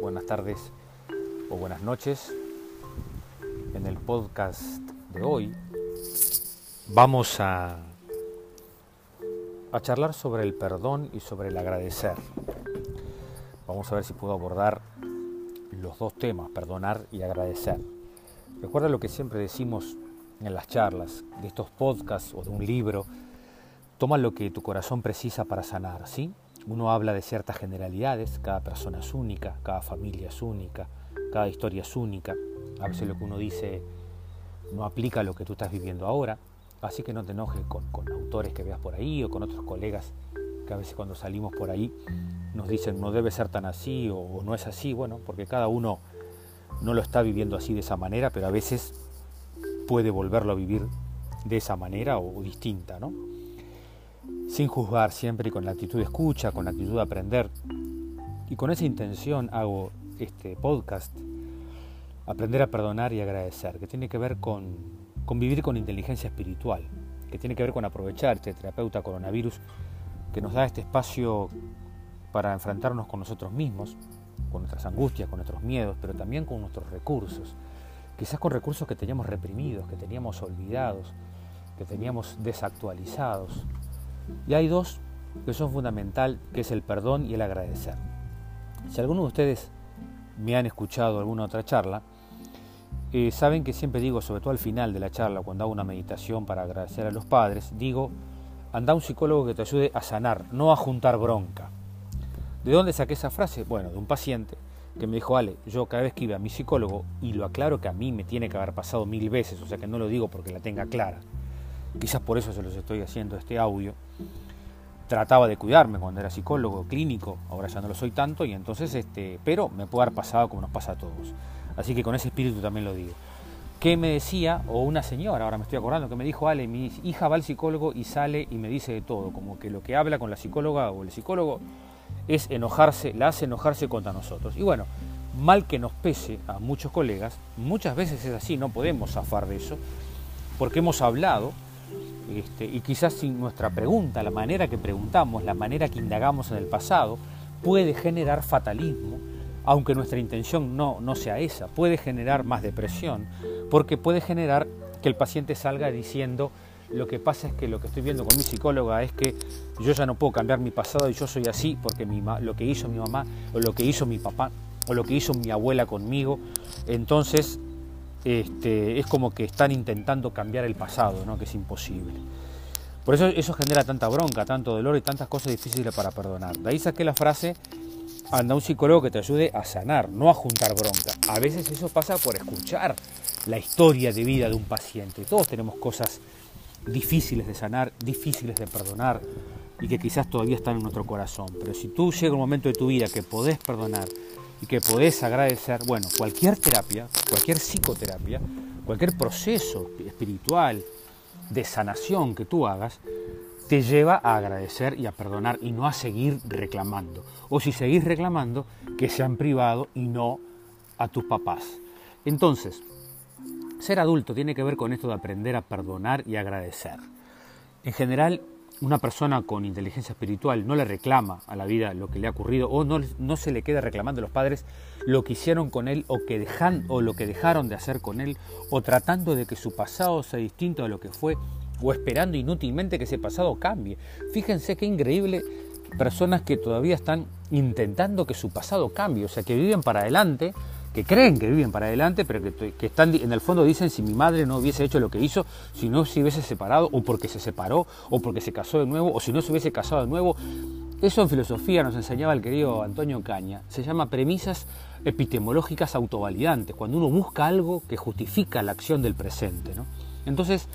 buenas tardes o buenas noches. En el podcast de hoy vamos a, a charlar sobre el perdón y sobre el agradecer. Vamos a ver si puedo abordar los dos temas, perdonar y agradecer. Recuerda lo que siempre decimos en las charlas de estos podcasts o de un libro. Toma lo que tu corazón precisa para sanar, ¿sí? Uno habla de ciertas generalidades, cada persona es única, cada familia es única, cada historia es única. A veces lo que uno dice no aplica a lo que tú estás viviendo ahora, así que no te enojes con, autores que veas por ahí o con otros colegas que a veces cuando salimos por ahí nos dicen no debe ser tan así o, no es así, bueno, porque cada uno no lo está viviendo así de esa manera, pero a veces puede volverlo a vivir de esa manera o distinta, ¿no? Sin juzgar siempre con la actitud de escucha, con la actitud de aprender. Y con esa intención hago este podcast, aprender a perdonar y agradecer, que tiene que ver con, con vivir con inteligencia espiritual, que tiene que ver con aprovechar este terapeuta coronavirus que nos da este espacio para enfrentarnos con nosotros mismos, con nuestras angustias, con nuestros miedos, pero también con nuestros recursos. Quizás con recursos que teníamos reprimidos, que teníamos olvidados, que teníamos desactualizados, y hay dos que son fundamental, que es el perdón y el agradecer. Si alguno de ustedes me han escuchado alguna otra charla, eh, saben que siempre digo, sobre todo al final de la charla, cuando hago una meditación para agradecer a los padres, digo, anda un psicólogo que te ayude a sanar, no a juntar bronca. ¿De dónde saqué esa frase? Bueno, de un paciente que me dijo, Ale, yo cada vez que iba a mi psicólogo, y lo aclaro que a mí me tiene que haber pasado mil veces, o sea que no lo digo porque la tenga clara, quizás por eso se los estoy haciendo este audio, trataba de cuidarme cuando era psicólogo clínico, ahora ya no lo soy tanto, y entonces, este, pero me puede haber pasado como nos pasa a todos. Así que con ese espíritu también lo digo. ¿Qué me decía? O una señora, ahora me estoy acordando, que me dijo, Ale, mi hija va al psicólogo y sale y me dice de todo, como que lo que habla con la psicóloga o el psicólogo es enojarse, la hace enojarse contra nosotros. Y bueno, mal que nos pese a muchos colegas, muchas veces es así, no podemos zafar de eso, porque hemos hablado este, y quizás sin nuestra pregunta, la manera que preguntamos, la manera que indagamos en el pasado, puede generar fatalismo, aunque nuestra intención no, no sea esa, puede generar más depresión, porque puede generar que el paciente salga diciendo, lo que pasa es que lo que estoy viendo con mi psicóloga es que yo ya no puedo cambiar mi pasado y yo soy así porque mi, lo que hizo mi mamá o lo que hizo mi papá o lo que hizo mi abuela conmigo, entonces este, es como que están intentando cambiar el pasado, ¿no? que es imposible. Por eso eso genera tanta bronca, tanto dolor y tantas cosas difíciles para perdonar. De ahí saqué la frase, anda un psicólogo que te ayude a sanar, no a juntar bronca. A veces eso pasa por escuchar la historia de vida de un paciente. Todos tenemos cosas difíciles de sanar, difíciles de perdonar y que quizás todavía están en nuestro corazón. Pero si tú llega un momento de tu vida que podés perdonar, y que podés agradecer, bueno, cualquier terapia, cualquier psicoterapia, cualquier proceso espiritual de sanación que tú hagas, te lleva a agradecer y a perdonar y no a seguir reclamando. O si seguís reclamando, que sea en privado y no a tus papás. Entonces, ser adulto tiene que ver con esto de aprender a perdonar y agradecer. En general, una persona con inteligencia espiritual no le reclama a la vida lo que le ha ocurrido o no, no se le queda reclamando a los padres lo que hicieron con él o, que dejan, o lo que dejaron de hacer con él o tratando de que su pasado sea distinto a lo que fue o esperando inútilmente que ese pasado cambie. Fíjense qué increíble personas que todavía están intentando que su pasado cambie, o sea, que viven para adelante que creen que viven para adelante, pero que, están en el fondo dicen si mi madre no hubiese hecho lo que hizo, si no se hubiese separado, o porque se separó, o porque se casó de nuevo, o si no se hubiese casado de nuevo. Eso en filosofía nos enseñaba el querido Antonio Caña. Se llama premisas epistemológicas autovalidantes, cuando uno busca algo que justifica la acción del presente. ¿no? Entonces,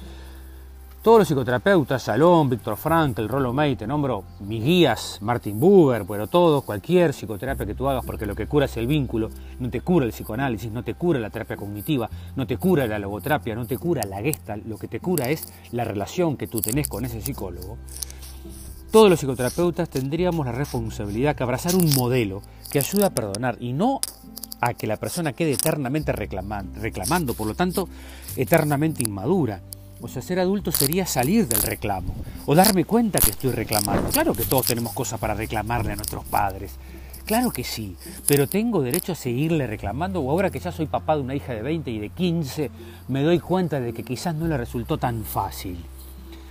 todos los psicoterapeutas, Salón, Víctor Frankl, Rollo May, te nombro mis guías, Martin Buber, pero todos, cualquier psicoterapia que tú hagas, porque lo que cura es el vínculo, no te cura el psicoanálisis, no te cura la terapia cognitiva, no te cura la logoterapia, no te cura la gestalt, lo que te cura es la relación que tú tenés con ese psicólogo. Todos los psicoterapeutas tendríamos la responsabilidad que abrazar un modelo que ayuda a perdonar y no a que la persona quede eternamente reclamando, por lo tanto, eternamente inmadura o sea, ser adulto sería salir del reclamo o darme cuenta que estoy reclamando. Claro que todos tenemos cosas para reclamarle a nuestros padres. Claro que sí, pero tengo derecho a seguirle reclamando o ahora que ya soy papá de una hija de 20 y de 15, me doy cuenta de que quizás no le resultó tan fácil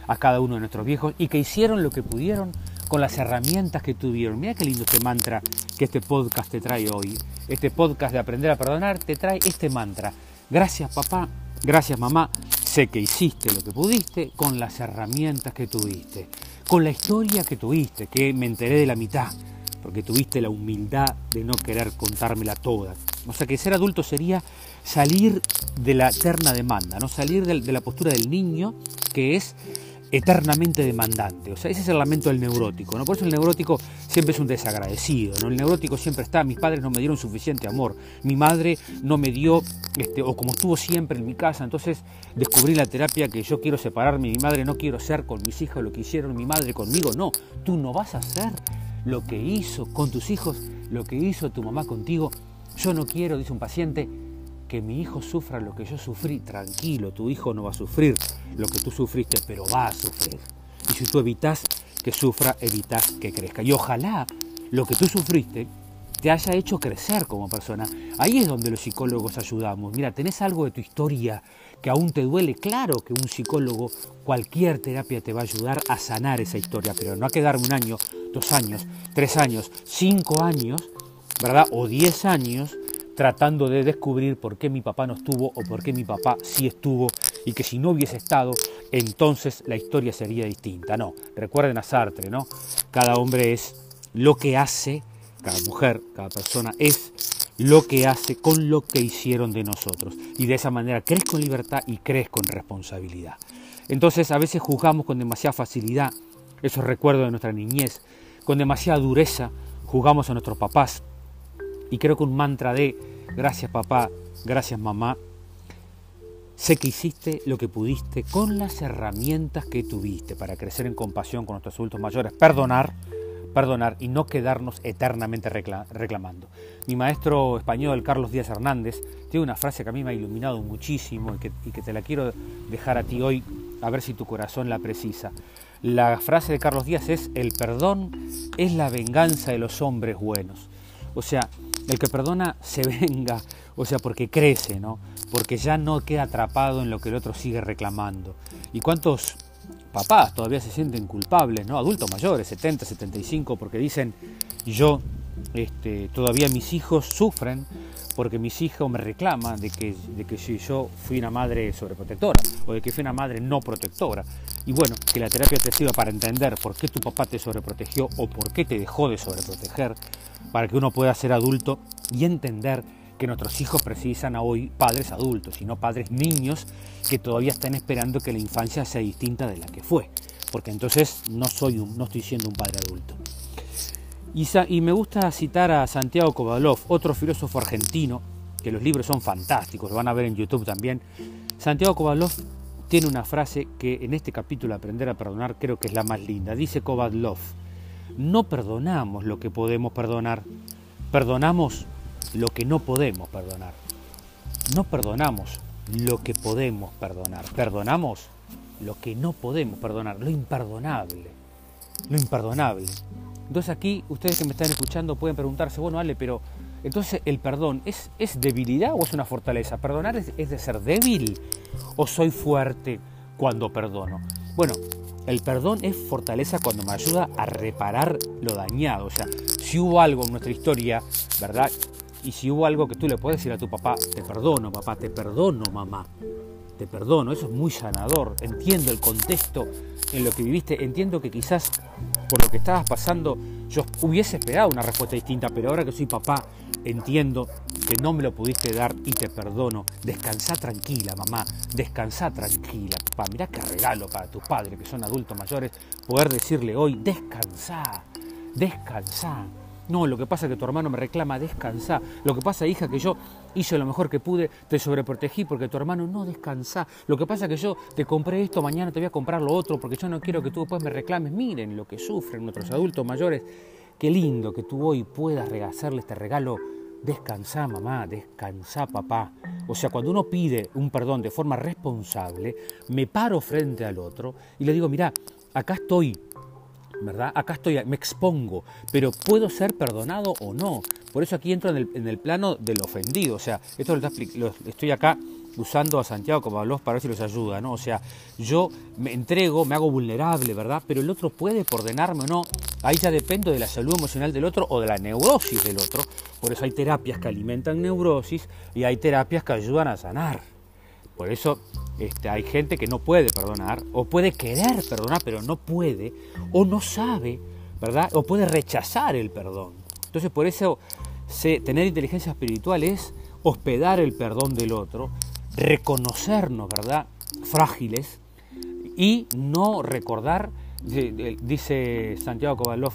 a cada uno de nuestros viejos y que hicieron lo que pudieron con las herramientas que tuvieron. Mira qué lindo este mantra que este podcast te trae hoy. Este podcast de aprender a perdonar te trae este mantra. Gracias papá, gracias mamá, sé que hiciste lo que pudiste con las herramientas que tuviste, con la historia que tuviste, que me enteré de la mitad, porque tuviste la humildad de no querer contármela toda. O sea que ser adulto sería salir de la eterna demanda, no salir de la postura del niño que es eternamente demandante. O sea, ese es el lamento del neurótico. ¿no? Por eso el neurótico siempre es un desagradecido. ¿no? El neurótico siempre está, mis padres no me dieron suficiente amor, mi madre no me dio, este, o como estuvo siempre en mi casa, entonces descubrí la terapia que yo quiero separarme, mi madre no quiero ser con mis hijos lo que hicieron mi madre conmigo. No, tú no vas a hacer lo que hizo con tus hijos, lo que hizo tu mamá contigo. Yo no quiero, dice un paciente, que mi hijo sufra lo que yo sufrí, tranquilo, tu hijo no va a sufrir lo que tú sufriste, pero va a sufrir. Y si tú evitas que sufra, evitas que crezca. Y ojalá lo que tú sufriste te haya hecho crecer como persona. Ahí es donde los psicólogos ayudamos. Mira, tenés algo de tu historia que aún te duele. Claro que un psicólogo, cualquier terapia te va a ayudar a sanar esa historia, pero no a quedarme un año, dos años, tres años, cinco años, ¿verdad? O diez años tratando de descubrir por qué mi papá no estuvo o por qué mi papá sí estuvo y que si no hubiese estado, entonces la historia sería distinta. No, recuerden a Sartre, ¿no? Cada hombre es lo que hace, cada mujer, cada persona es lo que hace con lo que hicieron de nosotros. Y de esa manera crees con libertad y crees con responsabilidad. Entonces a veces juzgamos con demasiada facilidad esos recuerdos de nuestra niñez, con demasiada dureza juzgamos a nuestros papás, y creo que un mantra de gracias papá, gracias mamá, sé que hiciste lo que pudiste con las herramientas que tuviste para crecer en compasión con nuestros adultos mayores, perdonar, perdonar y no quedarnos eternamente reclamando. Mi maestro español, Carlos Díaz Hernández, tiene una frase que a mí me ha iluminado muchísimo y que, y que te la quiero dejar a ti hoy, a ver si tu corazón la precisa. La frase de Carlos Díaz es, el perdón es la venganza de los hombres buenos. O sea, el que perdona se venga, o sea, porque crece, ¿no? Porque ya no queda atrapado en lo que el otro sigue reclamando. ¿Y cuántos papás todavía se sienten culpables, ¿no? Adultos mayores, 70, 75, porque dicen, yo, este, todavía mis hijos sufren porque mis hijos me reclaman de que, de que si yo fui una madre sobreprotectora o de que fui una madre no protectora. Y bueno, que la terapia te sirva para entender por qué tu papá te sobreprotegió o por qué te dejó de sobreproteger, para que uno pueda ser adulto y entender que nuestros hijos precisan hoy padres adultos y no padres niños que todavía están esperando que la infancia sea distinta de la que fue, porque entonces no soy no estoy siendo un padre adulto. Y, y me gusta citar a Santiago Kovalov, otro filósofo argentino, que los libros son fantásticos, lo van a ver en YouTube también. Santiago Kovalov tiene una frase que en este capítulo Aprender a Perdonar creo que es la más linda. Dice Kovalov, no perdonamos lo que podemos perdonar, perdonamos lo que no podemos perdonar. No perdonamos lo que podemos perdonar, perdonamos lo que no podemos perdonar, lo imperdonable, lo imperdonable. Entonces aquí ustedes que me están escuchando pueden preguntarse, bueno, Ale, pero entonces el perdón ¿es, es debilidad o es una fortaleza? ¿Perdonar es, es de ser débil o soy fuerte cuando perdono? Bueno, el perdón es fortaleza cuando me ayuda a reparar lo dañado. O sea, si hubo algo en nuestra historia, ¿verdad? Y si hubo algo que tú le puedes decir a tu papá, te perdono, papá, te perdono, mamá, te perdono, eso es muy sanador. Entiendo el contexto en lo que viviste, entiendo que quizás por lo que estabas pasando yo hubiese esperado una respuesta distinta, pero ahora que soy papá, entiendo que no me lo pudiste dar y te perdono. Descansa tranquila, mamá, descansa tranquila, papá. Mirá qué regalo para tus padres, que son adultos mayores, poder decirle hoy, descansa, descansa. No, lo que pasa es que tu hermano me reclama, descansa. Lo que pasa, hija, que yo hice lo mejor que pude, te sobreprotegí porque tu hermano no descansa. Lo que pasa es que yo te compré esto, mañana te voy a comprar lo otro porque yo no quiero que tú después me reclames. Miren lo que sufren nuestros adultos mayores. Qué lindo que tú hoy puedas hacerle este regalo. Descansa, mamá, descansa, papá. O sea, cuando uno pide un perdón de forma responsable, me paro frente al otro y le digo, mira, acá estoy ¿verdad? Acá estoy, me expongo, pero puedo ser perdonado o no. Por eso aquí entro en el, en el plano del ofendido. O sea, esto lo, lo estoy acá usando a Santiago como habló para ver si los ayuda, ¿no? O sea, yo me entrego, me hago vulnerable, ¿verdad? Pero el otro puede ordenarme o no. Ahí ya dependo de la salud emocional del otro o de la neurosis del otro. Por eso hay terapias que alimentan neurosis y hay terapias que ayudan a sanar. Por eso este, hay gente que no puede perdonar o puede querer perdonar pero no puede o no sabe, ¿verdad? O puede rechazar el perdón. Entonces por eso tener inteligencia espiritual es hospedar el perdón del otro, reconocernos, ¿verdad? Frágiles y no recordar, dice Santiago Kovalov,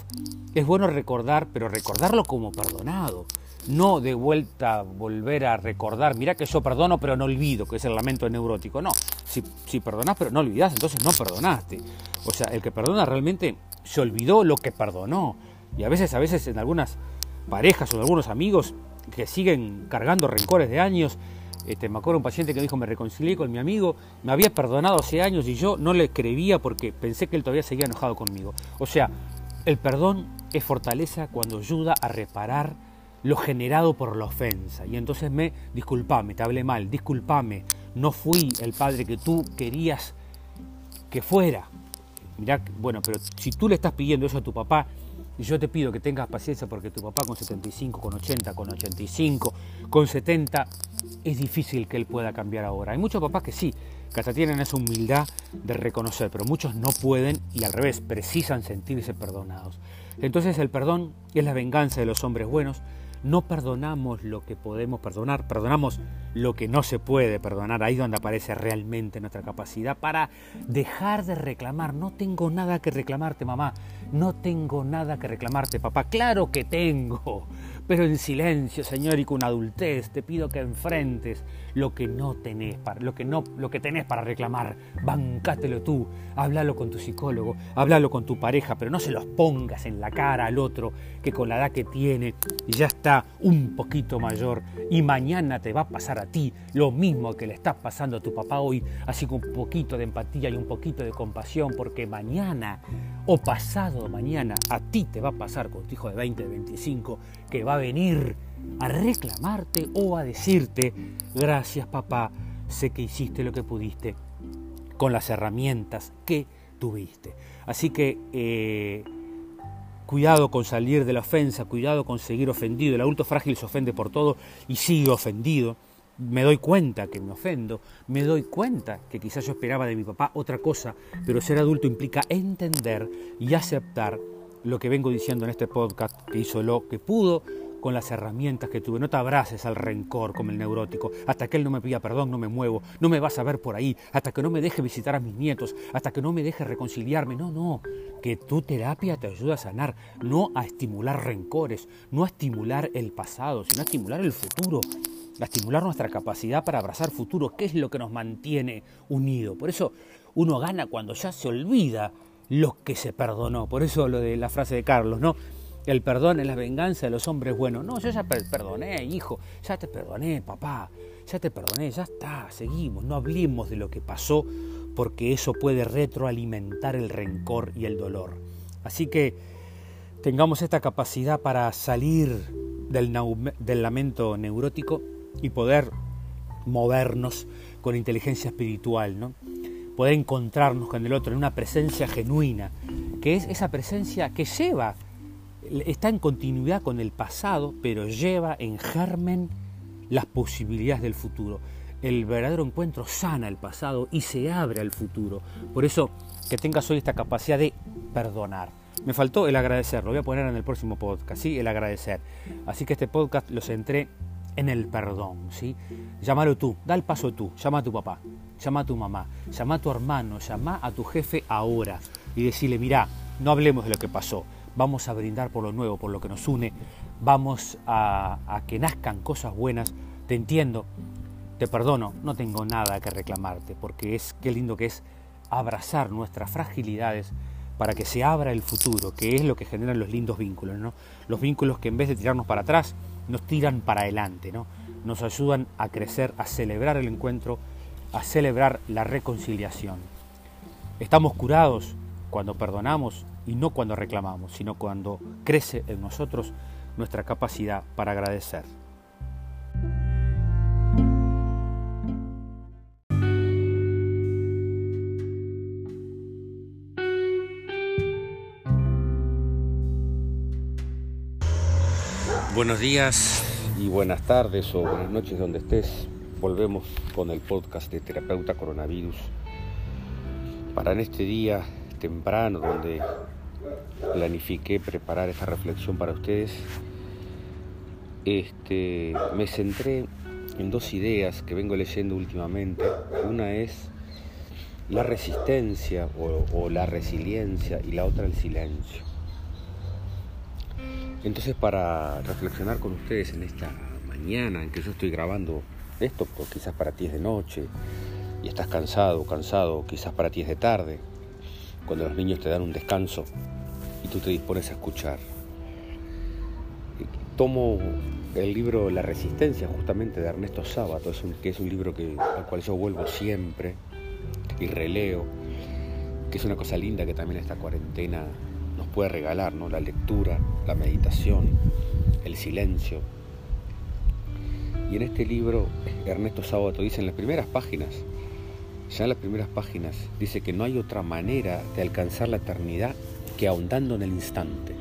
es bueno recordar, pero recordarlo como perdonado, no de vuelta volver a recordar, mira que yo perdono pero no olvido, que es el lamento neurótico, no, si, si perdonás pero no olvidás, entonces no perdonaste. O sea, el que perdona realmente se olvidó lo que perdonó. Y a veces, a veces en algunas parejas o en algunos amigos que siguen cargando rencores de años, este, me acuerdo un paciente que dijo, me reconcilié con mi amigo, me había perdonado hace años y yo no le escribía porque pensé que él todavía seguía enojado conmigo. O sea, el perdón es fortaleza cuando ayuda a reparar lo generado por la ofensa. Y entonces me, disculpame, te hablé mal, disculpame, no fui el padre que tú querías que fuera. Mirá, bueno, pero si tú le estás pidiendo eso a tu papá, yo te pido que tengas paciencia porque tu papá con 75, con 80, con 85, con 70, es difícil que él pueda cambiar ahora. Hay muchos papás que sí, que hasta tienen esa humildad de reconocer, pero muchos no pueden y al revés, precisan sentirse perdonados. Entonces el perdón es la venganza de los hombres buenos, no perdonamos lo que podemos perdonar, perdonamos lo que no se puede perdonar, ahí donde aparece realmente nuestra capacidad para dejar de reclamar. No tengo nada que reclamarte, mamá, no tengo nada que reclamarte, papá. Claro que tengo, pero en silencio, Señor, y con adultez te pido que enfrentes lo que no tenés para, lo que no, lo que para reclamar. Bancátelo tú, háblalo con tu psicólogo, háblalo con tu pareja, pero no se los pongas en la cara al otro que con la edad que tiene ya está un poquito mayor y mañana te va a pasar a ti lo mismo que le está pasando a tu papá hoy, así con un poquito de empatía y un poquito de compasión, porque mañana o pasado mañana a ti te va a pasar con tu hijo de 20, de 25, que va a venir a reclamarte o a decirte, gracias papá, sé que hiciste lo que pudiste con las herramientas que tuviste. Así que eh, cuidado con salir de la ofensa, cuidado con seguir ofendido. El adulto frágil se ofende por todo y sigue ofendido. Me doy cuenta que me ofendo, me doy cuenta que quizás yo esperaba de mi papá otra cosa, pero ser adulto implica entender y aceptar lo que vengo diciendo en este podcast, que hizo lo que pudo, con las herramientas que tuve. No te abraces al rencor como el neurótico. Hasta que él no me pida perdón, no me muevo. No me vas a ver por ahí. Hasta que no me deje visitar a mis nietos. Hasta que no me deje reconciliarme. No, no. Que tu terapia te ayuda a sanar. No a estimular rencores. No a estimular el pasado, sino a estimular el futuro. A estimular nuestra capacidad para abrazar futuro. ¿Qué es lo que nos mantiene unidos? Por eso uno gana cuando ya se olvida lo que se perdonó. Por eso lo de la frase de Carlos, ¿no? El perdón es la venganza de los hombres buenos. No, yo ya perdoné, hijo, ya te perdoné, papá, ya te perdoné, ya está, seguimos, no hablemos de lo que pasó porque eso puede retroalimentar el rencor y el dolor. Así que tengamos esta capacidad para salir del, del lamento neurótico y poder movernos con inteligencia espiritual, ¿no? poder encontrarnos con el otro en una presencia genuina, que es esa presencia que lleva está en continuidad con el pasado, pero lleva en germen las posibilidades del futuro. El verdadero encuentro sana el pasado y se abre al futuro. Por eso, que tengas hoy esta capacidad de perdonar. Me faltó el agradecer, lo voy a poner en el próximo podcast, ¿sí? El agradecer. Así que este podcast lo centré en el perdón, ¿sí? Llámalo tú, da el paso tú, llama a tu papá, llama a tu mamá, llama a tu hermano, llama a tu jefe ahora y decirle, mira, no hablemos de lo que pasó, vamos a brindar por lo nuevo, por lo que nos une, vamos a, que nazcan cosas buenas, te entiendo, te perdono, no tengo nada que reclamarte, porque es qué lindo que es abrazar nuestras fragilidades para que se abra el futuro, que es lo que generan los lindos vínculos, ¿no? Los vínculos que en vez de tirarnos para atrás, nos tiran para adelante, ¿no? Nos ayudan a crecer, a celebrar el encuentro, a celebrar la reconciliación. Estamos curados cuando perdonamos y no cuando reclamamos, sino cuando crece en nosotros nuestra capacidad para agradecer. Buenos días y buenas tardes o buenas noches donde estés. Volvemos con el podcast de Terapeuta Coronavirus para en este día temprano donde planifiqué preparar esta reflexión para ustedes. Este, me centré en dos ideas que vengo leyendo últimamente. Una es la resistencia o, o la resiliencia y la otra el silencio. Entonces para reflexionar con ustedes en esta mañana en que yo estoy grabando esto, quizás para ti es de noche y estás cansado, cansado, quizás para ti es de tarde, cuando los niños te dan un descanso y tú te dispones a escuchar. Tomo el libro La Resistencia, justamente de Ernesto Sábato, que es un libro al cual yo vuelvo siempre y releo, que es una cosa linda que también esta cuarentena nos puede regalar, ¿no? La lectura, la meditación, el silencio. Y en este libro, Ernesto Sábato dice en las primeras páginas, ya en las primeras páginas, dice que no hay otra manera de alcanzar la eternidad que ahondando en el instante,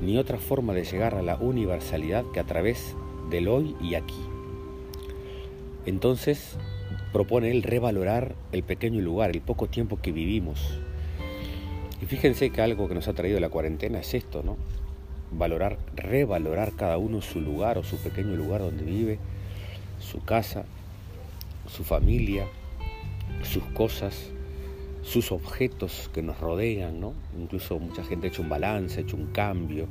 ni otra forma de llegar a la universalidad que a través del hoy y aquí. Entonces, propone él revalorar el pequeño lugar, el poco tiempo que vivimos, y fíjense que algo que nos ha traído la cuarentena es esto, ¿no? Valorar, revalorar cada uno su lugar o su pequeño lugar donde vive, su casa, su familia, sus cosas, sus objetos que nos rodean, ¿no? Incluso mucha gente ha hecho un balance, ha hecho un cambio,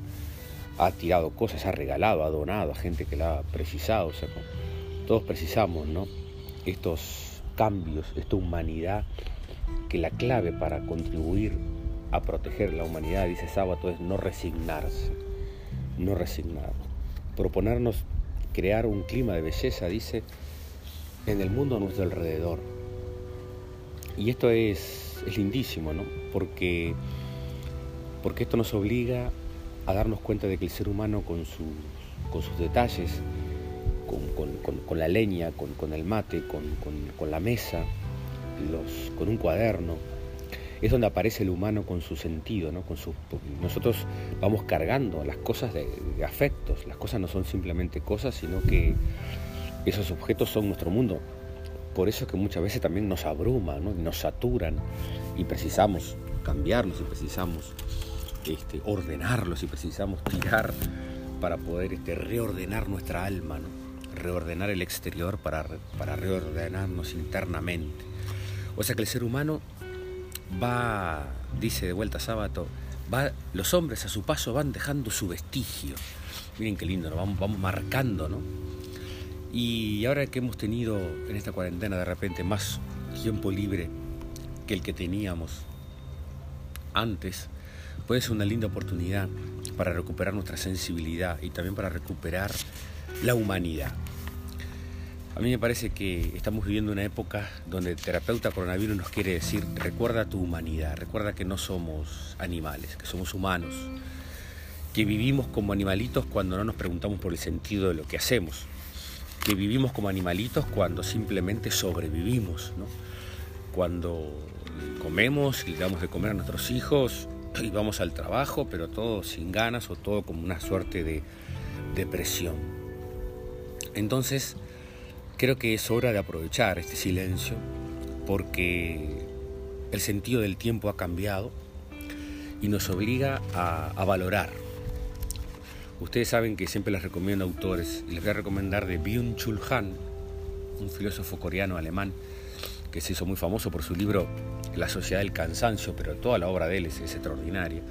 ha tirado cosas, ha regalado, ha donado a gente que la ha precisado. O sea, todos precisamos, ¿no? Estos cambios, esta humanidad, que la clave para contribuir a proteger la humanidad, dice Sábato, es no resignarse, no resignarnos. Proponernos crear un clima de belleza, dice, en el mundo a nuestro alrededor. Y esto es, lindísimo, ¿no? Porque, porque esto nos obliga a darnos cuenta de que el ser humano con sus, con sus detalles, con, la leña, con, el mate, con, la mesa, con un cuaderno, es donde aparece el humano con su sentido, ¿no? Con su, nosotros vamos cargando las cosas de, afectos, las cosas no son simplemente cosas, sino que esos objetos son nuestro mundo. Por eso es que muchas veces también nos abruman, ¿no? nos saturan y precisamos cambiarlos y precisamos este, ordenarlos y precisamos tirar para poder este, reordenar nuestra alma, ¿no? reordenar el exterior para, para reordenarnos internamente. O sea que el ser humano va, dice de vuelta sábado, va, los hombres a su paso van dejando su vestigio. Miren qué lindo, vamos, vamos marcando, ¿no? Y ahora que hemos tenido en esta cuarentena de repente más tiempo libre que el que teníamos antes, puede ser una linda oportunidad para recuperar nuestra sensibilidad y también para recuperar la humanidad. A mí me parece que estamos viviendo una época donde el terapeuta coronavirus nos quiere decir, recuerda tu humanidad, recuerda que no somos animales, que somos humanos, que vivimos como animalitos cuando no nos preguntamos por el sentido de lo que hacemos, que vivimos como animalitos cuando simplemente sobrevivimos, ¿no? cuando comemos y damos de comer a nuestros hijos y vamos al trabajo, pero todo sin ganas o todo como una suerte de depresión. Entonces, Creo que es hora de aprovechar este silencio porque el sentido del tiempo ha cambiado y nos obliga a, valorar. Ustedes saben que siempre les recomiendo autores les voy a recomendar de Byung-Chul Han, un filósofo coreano alemán que se hizo muy famoso por su libro La sociedad del cansancio, pero toda la obra de él es, es extraordinaria.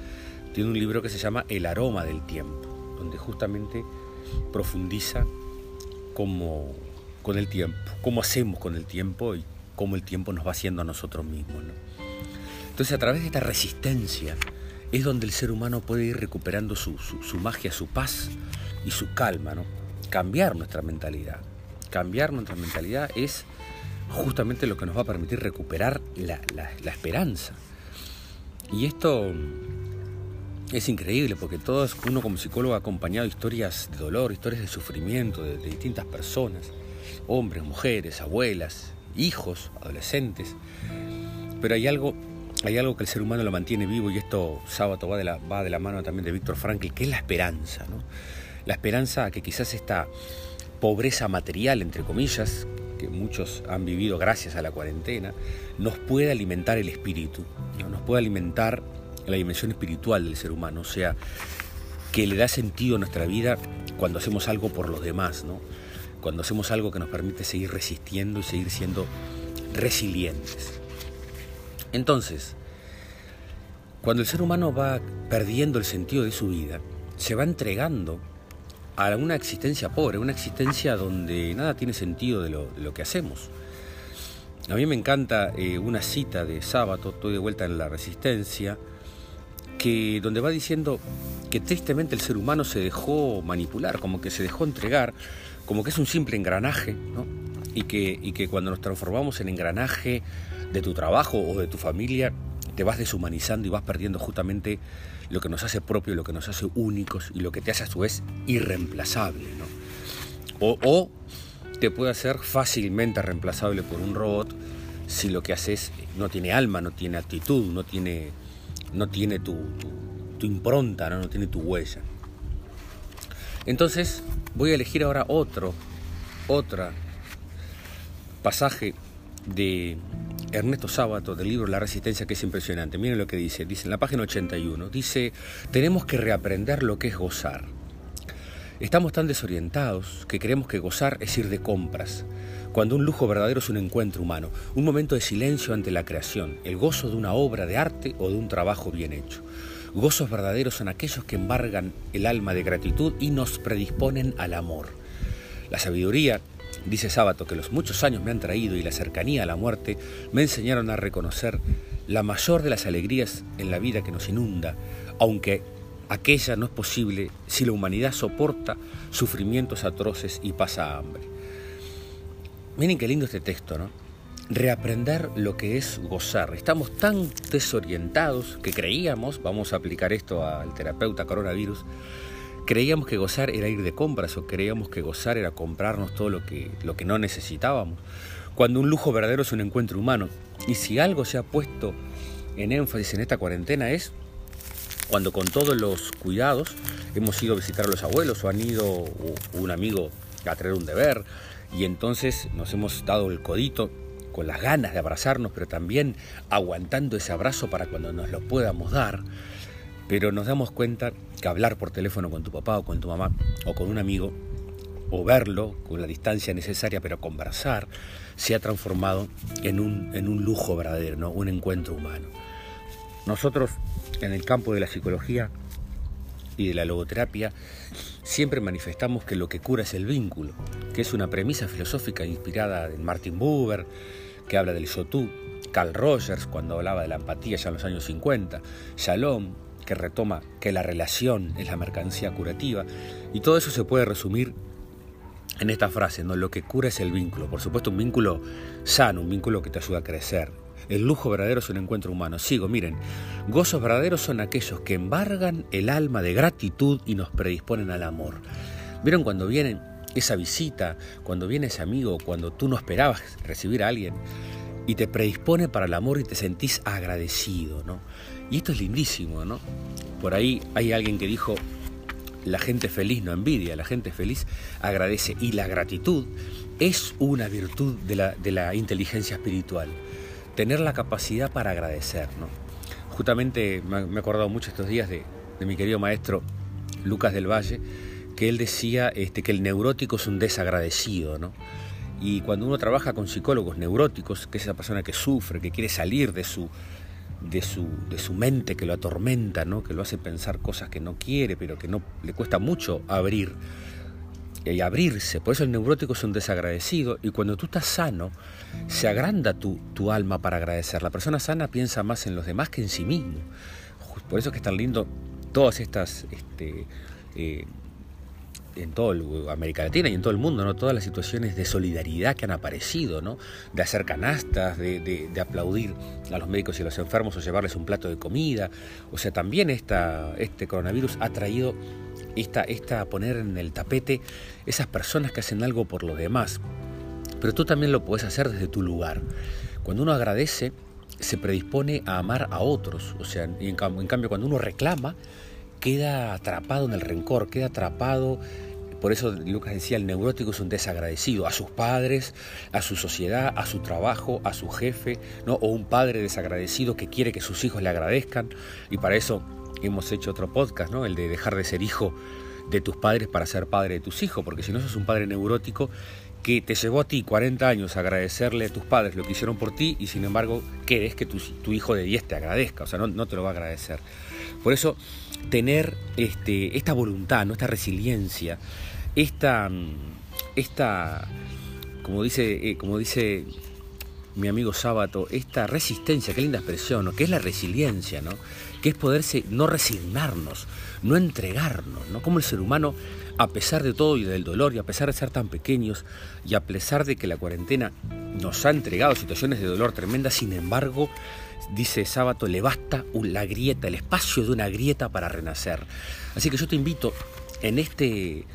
Tiene un libro que se llama El aroma del tiempo, donde justamente profundiza cómo con el tiempo, cómo hacemos con el tiempo y cómo el tiempo nos va haciendo a nosotros mismos. Entonces a través de esta resistencia es donde el ser humano puede ir recuperando su, magia, su paz y su calma, ¿no? cambiar nuestra mentalidad. Cambiar nuestra mentalidad es justamente lo que nos va a permitir recuperar la, la esperanza. Y esto es increíble porque todos, uno como psicólogo ha acompañado historias de dolor, historias de sufrimiento de, distintas personas, hombres, mujeres, abuelas, hijos, adolescentes. Pero hay algo, hay algo que el ser humano lo mantiene vivo y esto sábado va de la, va de la mano también de Víctor Frankl, que es la esperanza. ¿no? La esperanza que quizás esta pobreza material, entre comillas, que muchos han vivido gracias a la cuarentena, nos puede alimentar el espíritu, nos puede alimentar la dimensión espiritual del ser humano, o sea, que le da sentido a nuestra vida cuando hacemos algo por los demás, ¿no? cuando hacemos algo que nos permite seguir resistiendo y seguir siendo resilientes. Entonces, cuando el ser humano va perdiendo el sentido de su vida, se va entregando a una existencia pobre, una existencia donde nada tiene sentido de lo, que hacemos. A mí me encanta eh, una cita de sábado, estoy de vuelta en la resistencia, que donde va diciendo que tristemente el ser humano se dejó manipular, como que se dejó entregar, como que es un simple engranaje, ¿no? y, que, y que cuando nos transformamos en engranaje de tu trabajo o de tu familia, te vas deshumanizando y vas perdiendo justamente lo que nos hace propio, lo que nos hace únicos y lo que te hace a su vez irreemplazable. o te puede hacer fácilmente reemplazable por un robot si lo que haces no tiene alma, no tiene actitud, no tiene, no tiene tu, tu, impronta, ¿no? no tiene tu huella. Entonces voy a elegir ahora otro, otra pasaje de Ernesto Sábato del libro La Resistencia, que es impresionante. Miren lo que dice, dice en la página 81, dice, tenemos que reaprender lo que es gozar. Estamos tan desorientados que creemos que gozar es ir de compras, cuando un lujo verdadero es un encuentro humano, un momento de silencio ante la creación, el gozo de una obra de arte o de un trabajo bien hecho. Gozos verdaderos son aquellos que embargan el alma de gratitud y nos predisponen al amor. La sabiduría Dice Sábato que los muchos años me han traído y la cercanía a la muerte me enseñaron a reconocer la mayor de las alegrías en la vida que nos inunda, aunque aquella no es posible si la humanidad soporta sufrimientos atroces y pasa hambre. Miren qué lindo este texto, ¿no? Reaprender lo que es gozar. Estamos tan desorientados que creíamos, vamos a aplicar esto al terapeuta coronavirus, Creíamos que gozar era ir de compras o creíamos que gozar era comprarnos todo lo que, lo que no necesitábamos, cuando un lujo verdadero es un encuentro humano. Y si algo se ha puesto en énfasis en esta cuarentena es cuando con todos los cuidados hemos ido a visitar a los abuelos o han ido un amigo a traer un deber y entonces nos hemos dado el codito con las ganas de abrazarnos, pero también aguantando ese abrazo para cuando nos lo podamos dar pero nos damos cuenta que hablar por teléfono con tu papá o con tu mamá o con un amigo, o verlo con la distancia necesaria, pero conversar, se ha transformado en un, en un lujo verdadero, un encuentro humano. Nosotros, en el campo de la psicología y de la logoterapia, siempre manifestamos que lo que cura es el vínculo, que es una premisa filosófica inspirada en Martin Buber, que habla del yo Carl Rogers cuando hablaba de la empatía ya en los años 50, Shalom, que retoma que la relación es la mercancía curativa, y todo eso se puede resumir en esta frase, ¿no? Lo que cura es el vínculo, por supuesto un vínculo sano, un vínculo que te ayuda a crecer. El lujo verdadero es un encuentro humano. Sigo, miren, gozos verdaderos son aquellos que embargan el alma de gratitud y nos predisponen al amor. ¿Vieron cuando viene esa visita, cuando viene ese amigo, cuando tú no esperabas recibir a alguien y te predispone para el amor y te sentís agradecido, ¿no? Y esto es lindísimo, ¿no? Por ahí hay alguien que dijo, la gente feliz no envidia, la gente feliz agradece. Y la gratitud es una virtud de la, de la inteligencia espiritual. Tener la capacidad para agradecer, ¿no? Justamente me he acordado mucho estos días de, mi querido maestro Lucas del Valle, que él decía este, que el neurótico es un desagradecido, ¿no? Y cuando uno trabaja con psicólogos neuróticos, que es esa persona que sufre, que quiere salir de su, de su, de su mente que lo atormenta, ¿no? que lo hace pensar cosas que no quiere, pero que no le cuesta mucho abrir y abrirse. Por eso el neurótico es un desagradecido y cuando tú estás sano, se agranda tu, tu alma para agradecer. La persona sana piensa más en los demás que en sí mismo. Por eso es que es tan lindo todas estas este, eh, en toda América Latina y en todo el mundo, ¿no? Todas las situaciones de solidaridad que han aparecido, ¿no? De hacer canastas, de, aplaudir a los médicos y a los enfermos o llevarles un plato de comida. O sea, también esta, este coronavirus ha traído esta, esta poner en el tapete esas personas que hacen algo por los demás. Pero tú también lo puedes hacer desde tu lugar. Cuando uno agradece, se predispone a amar a otros. O sea, en cambio, cuando uno reclama, queda atrapado en el rencor, queda atrapado por eso Lucas decía, el neurótico es un desagradecido a sus padres, a su sociedad, a su trabajo, a su jefe, ¿no? o un padre desagradecido que quiere que sus hijos le agradezcan. Y para eso hemos hecho otro podcast, ¿no? el de dejar de ser hijo de tus padres para ser padre de tus hijos, porque si no sos un padre neurótico que te llevó a ti 40 años a agradecerle a tus padres lo que hicieron por ti y sin embargo querés que tu, hijo de 10 te agradezca, o sea, no, no, te lo va a agradecer. Por eso, tener este, esta voluntad, ¿no? esta resiliencia, esta, esta como dice, eh, como dice mi amigo Sábato, esta resistencia, qué linda expresión, ¿no? que es la resiliencia, ¿no? que es poderse no resignarnos, no entregarnos, ¿no? como el ser humano, a pesar de todo y del dolor, y a pesar de ser tan pequeños, y a pesar de que la cuarentena nos ha entregado situaciones de dolor tremendas, sin embargo, dice Sábato, le basta la grieta, el espacio de una grieta para renacer. Así que yo te invito en este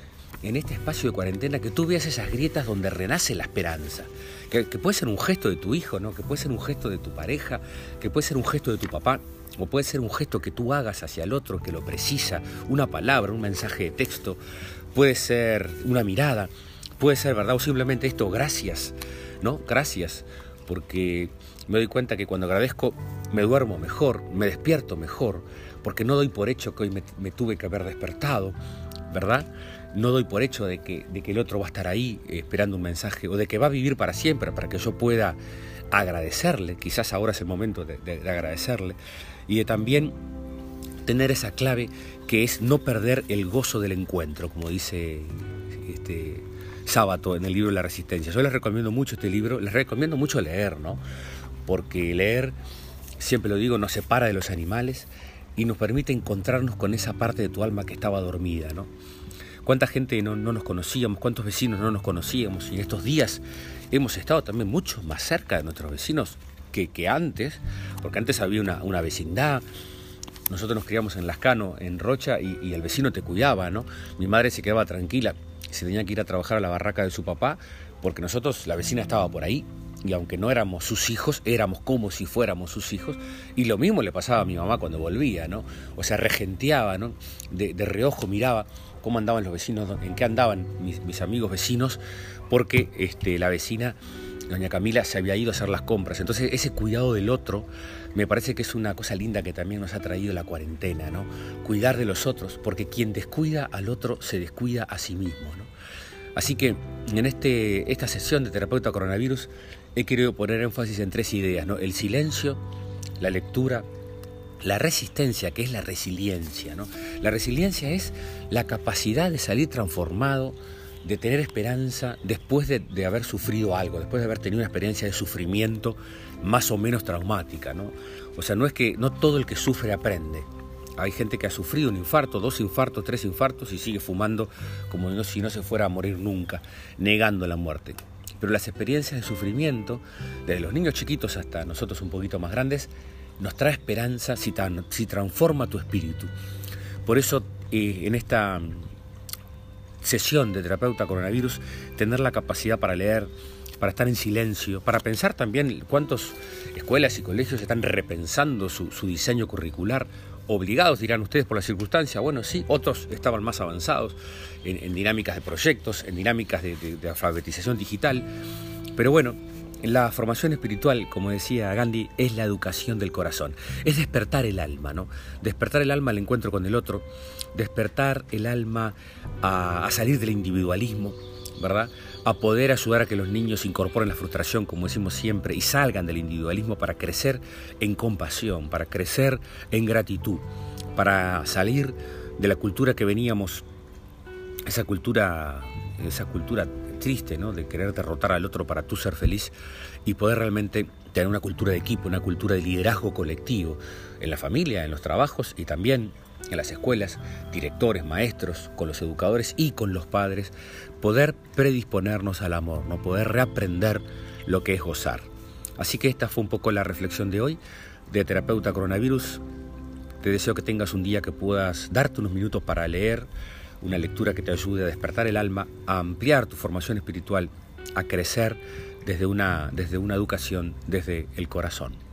en este espacio de cuarentena que tú veas esas grietas donde renace la esperanza. Que, puede ser un gesto de tu hijo, ¿no? que puede ser un gesto de tu pareja, que puede ser un gesto de tu papá, o puede ser un gesto que tú hagas hacia el otro que lo precisa, una palabra, un mensaje de texto, puede ser una mirada, puede ser, ¿verdad? O simplemente esto, gracias, ¿no? Gracias, porque me doy cuenta que cuando agradezco me duermo mejor, me despierto mejor, porque no doy por hecho que hoy me, tuve que haber despertado, ¿verdad? no doy por hecho de que, de que el otro va a estar ahí eh, esperando un mensaje o de que va a vivir para siempre para que yo pueda agradecerle, quizás ahora es el momento de, agradecerle, y de también tener esa clave que es no perder el gozo del encuentro, como dice este Sábato en el libro La Resistencia. Yo les recomiendo mucho este libro, les recomiendo mucho leer, ¿no? Porque leer, siempre lo digo, nos separa de los animales y nos permite encontrarnos con esa parte de tu alma que estaba dormida, ¿no? cuánta gente no, nos conocíamos, cuántos vecinos no nos conocíamos. Y estos días hemos estado también mucho más cerca de nuestros vecinos que, que antes, porque antes había una, una, vecindad. Nosotros nos criamos en Lascano, en Rocha, y, y el vecino te cuidaba, ¿no? Mi madre se quedaba tranquila, se tenía que ir a trabajar a la barraca de su papá, porque nosotros, la vecina estaba por ahí, y aunque no éramos sus hijos, éramos como si fuéramos sus hijos, y lo mismo le pasaba a mi mamá cuando volvía, ¿no? O sea, regenteaba, ¿no? De, reojo miraba cómo andaban los vecinos, en qué andaban mis, amigos vecinos, porque este, la vecina, doña Camila, se había ido a hacer las compras. Entonces ese cuidado del otro me parece que es una cosa linda que también nos ha traído la cuarentena, ¿no? Cuidar de los otros, porque quien descuida al otro se descuida a sí mismo, ¿no? Así que en este, esta sesión de terapeuta coronavirus he querido poner énfasis en tres ideas, ¿no? El silencio, la lectura la resistencia, que es la resiliencia. ¿no? La resiliencia es la capacidad de salir transformado, de tener esperanza después de, haber sufrido algo, después de haber tenido una experiencia de sufrimiento más o menos traumática. ¿no? O sea, no es que no todo el que sufre aprende. Hay gente que ha sufrido un infarto, dos infartos, tres infartos y sigue fumando como si no se fuera a morir nunca, negando la muerte. Pero las experiencias de sufrimiento, desde los niños chiquitos hasta nosotros un poquito más grandes, nos trae esperanza si, si transforma tu espíritu. Por eso eh, en esta sesión de terapeuta coronavirus, tener la capacidad para leer, para estar en silencio, para pensar también cuántas escuelas y colegios están repensando su, diseño curricular, obligados, dirán ustedes, por la circunstancia. Bueno, sí, otros estaban más avanzados en, dinámicas de proyectos, en dinámicas de alfabetización digital. Pero bueno, la formación espiritual, como decía Gandhi, es la educación del corazón, es despertar el alma, ¿no? Despertar el alma al encuentro con el otro, despertar el alma a, salir del individualismo, ¿verdad? A poder ayudar a que los niños incorporen la frustración, como decimos siempre, y salgan del individualismo para crecer en compasión, para crecer en gratitud, para salir de la cultura que veníamos, esa cultura, esa cultura triste, ¿no? De querer derrotar al otro para tú ser feliz y poder realmente tener una cultura de equipo, una cultura de liderazgo colectivo en la familia, en los trabajos y también en las escuelas, directores, maestros, con los educadores y con los padres, poder predisponernos al amor, no poder reaprender lo que es gozar. Así que esta fue un poco la reflexión de hoy de Terapeuta Coronavirus. Te deseo que tengas un día que puedas darte unos minutos para leer, una lectura que te ayude a despertar el alma, a ampliar tu formación espiritual, a crecer desde una, desde una educación desde el corazón.